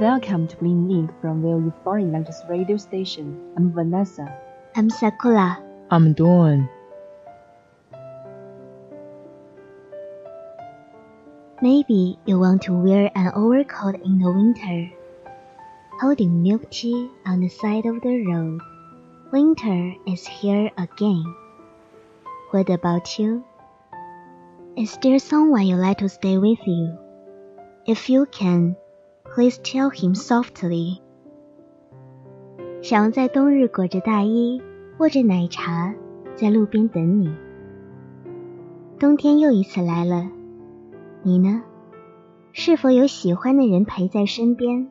Welcome to Bling Ink from VOE Foreign Language Radio Station. I'm Vanessa. I'm Sakura。I'm doing. Maybe you want to wear an overcoat in the winter. Holding milk tea on the side of the road. Winter is here again. What about you? Is there someone you like to stay with you? If you can, please tell him softly. 想要在冬日裹着大衣，握着奶茶，在路边等你。冬天又一次来了。你呢？是否有喜欢的人陪在身边？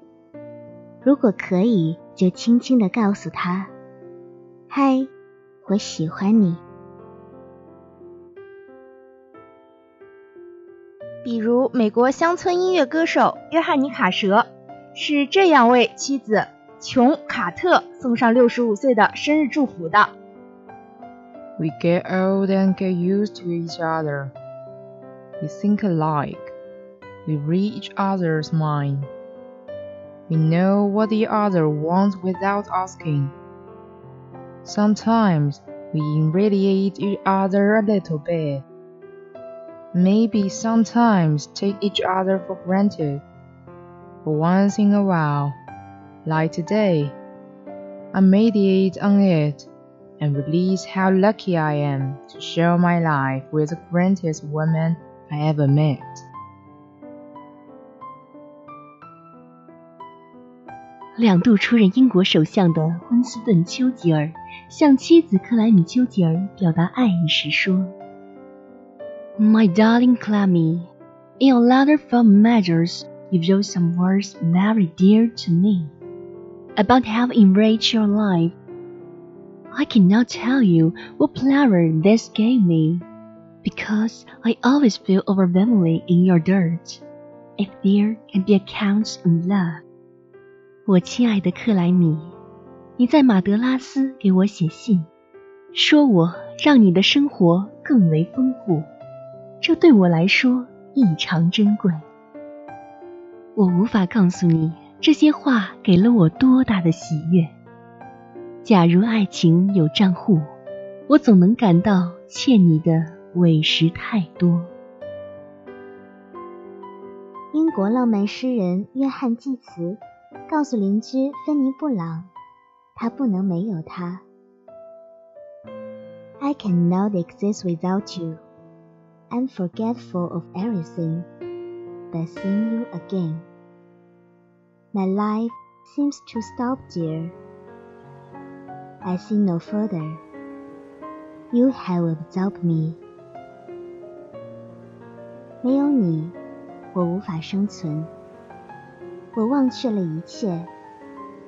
如果可以，就轻轻地告诉他：“嗨，我喜欢你。”比如美国乡村音乐歌手约翰尼·卡舍是这样为妻子琼·卡特送上六十五岁的生日祝福的。 We get old and get used to each other. We think alike. We read each other's mind. We know what the other wants without asking. Sometimes we irradiate each other a little bit. Maybe sometimes take each other for granted. But once in a while, like today, I meditate on it and release how lucky I am to share my life with the greatest woman I ever met. 两度出任英国首相的温斯顿·丘吉尔向妻子克莱米·丘吉尔表达爱意时说 ：“My darling Clemmy, in a letter from Majors, you wrote some words very dear to me about how enriched your life. I cannot tell you what pleasure this gave me, because I always feel overwhelmingly in your dirt. If there can be accounts of love. 我亲爱的克莱米，你在马德拉斯给我写信，说我让你的生活更为丰富， 这对我来说异常珍贵。我无法告诉你这些话给了我多大的喜悦。假如爱情有账户，我总能感到欠你的委实太多。英国浪漫诗人约翰·济慈告诉邻居芬尼·布朗，他不能没有他。I cannot exist without you. I'm forgetful of everything, but seeing you again. My life seems to stop there, I see no further. You have absorbed me. 没有你，我无法生存。我忘却了一切，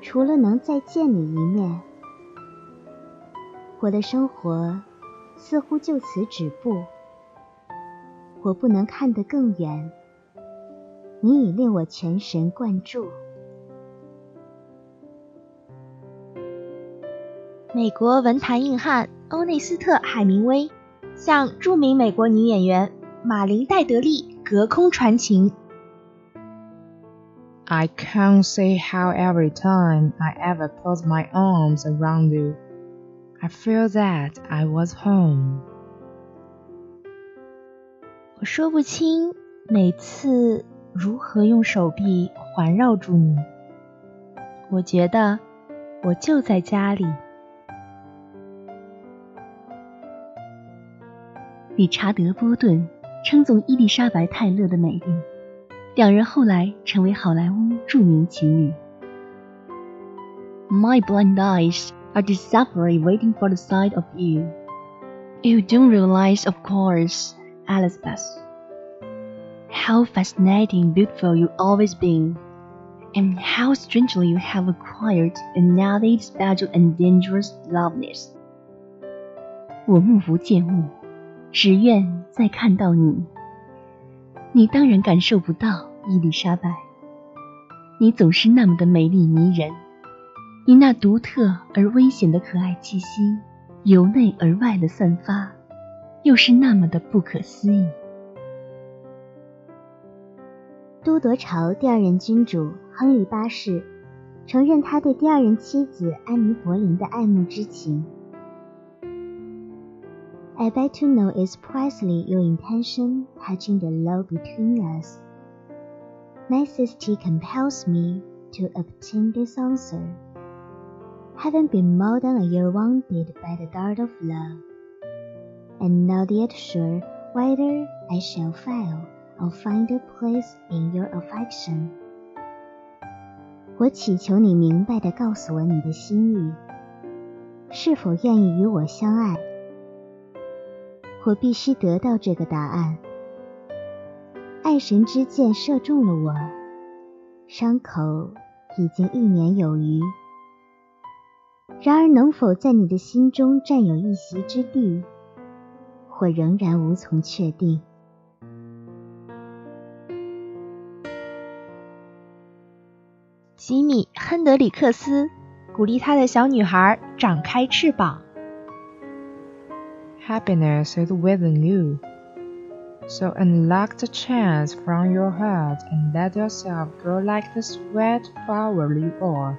除了能再见你一面。我的生活似乎就此止步。 我不能看得更远。你已令我全神贯注。美国文坛硬汉欧内斯特·海明威向著名美国女演员马琳·戴德利隔空传情。I can't say how every time I ever put my arms around you, I feel that I was home. 我说不清每次如何用手臂环绕住你。我觉得我就在家里。理查德·波顿称颂伊丽莎白·泰勒的美丽，两人后来成为好莱坞著名情侣。My blind eyes are desperately waiting for the sight of you. You don't realize, of course, Elizabeth, how fascinating, beautiful you've always been, and how strangely you have acquired another special and dangerous loveliness. 我目不见物，只愿再看到你。你当然感受不到，伊丽莎白。你总是那么的美丽迷人，你那独特而危险的可爱气息，由内而外的散发，又是那么的不可思议。都铎朝第二任君主亨利八世承认他对第二任妻子安妮·柏林的爱慕之情。I beg to know is precisely your intention touching the love between us. Necessity compels me to obtain this answer. Having been more than a year wounded by the dart of love, And not yet sure whether I shall fail or find a place in your affection. 我祈求你明白地告诉我你的心意，是否愿意与我相爱？我必须得到这个答案。爱神之箭射中了我，伤口已经一年有余。然而，能否在你的心中占有一席之地，我仍然无从确定。吉米·亨德里克斯鼓励他的小女孩展开翅膀。Happiness is within you. So unlock the chance from your heart and let yourself grow like the sweet flower you are.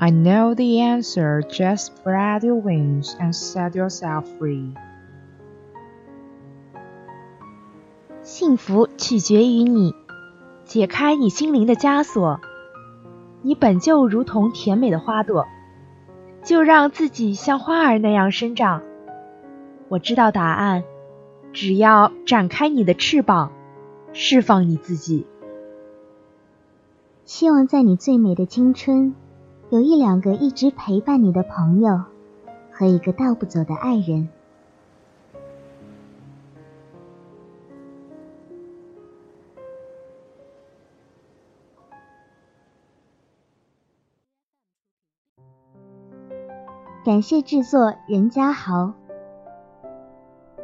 I know the answer, just spread your wings and set yourself free. 幸福取决于你，解开你心灵的枷锁。你本就如同甜美的花朵。就让自己像花儿那样生长。我知道答案，只要展开你的翅膀，释放你自己。希望在你最美的青春，有一两个一直陪伴你的朋友，和一个带不走的爱人。感谢制作任家豪。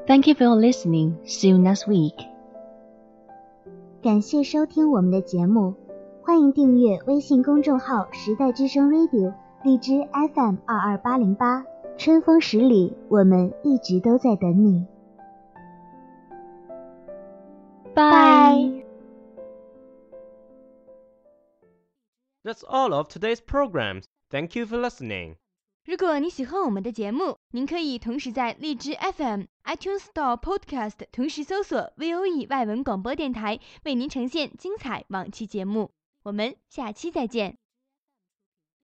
Thank you for listening. See you next week. 感谢收听我们的节目，欢迎订阅微信公众号“时代之声 Radio”，荔枝 FM 二二八零八。春风十里，我们一直都在等你。Bye. That's all of today's programs. Thank you for listening. 如果你喜欢我们的节目，您可以同时在荔枝 FM、iTunes Store、Podcast 同时搜索 VOE 外文广播电台，为您呈现精彩往期节目。我们下期再见。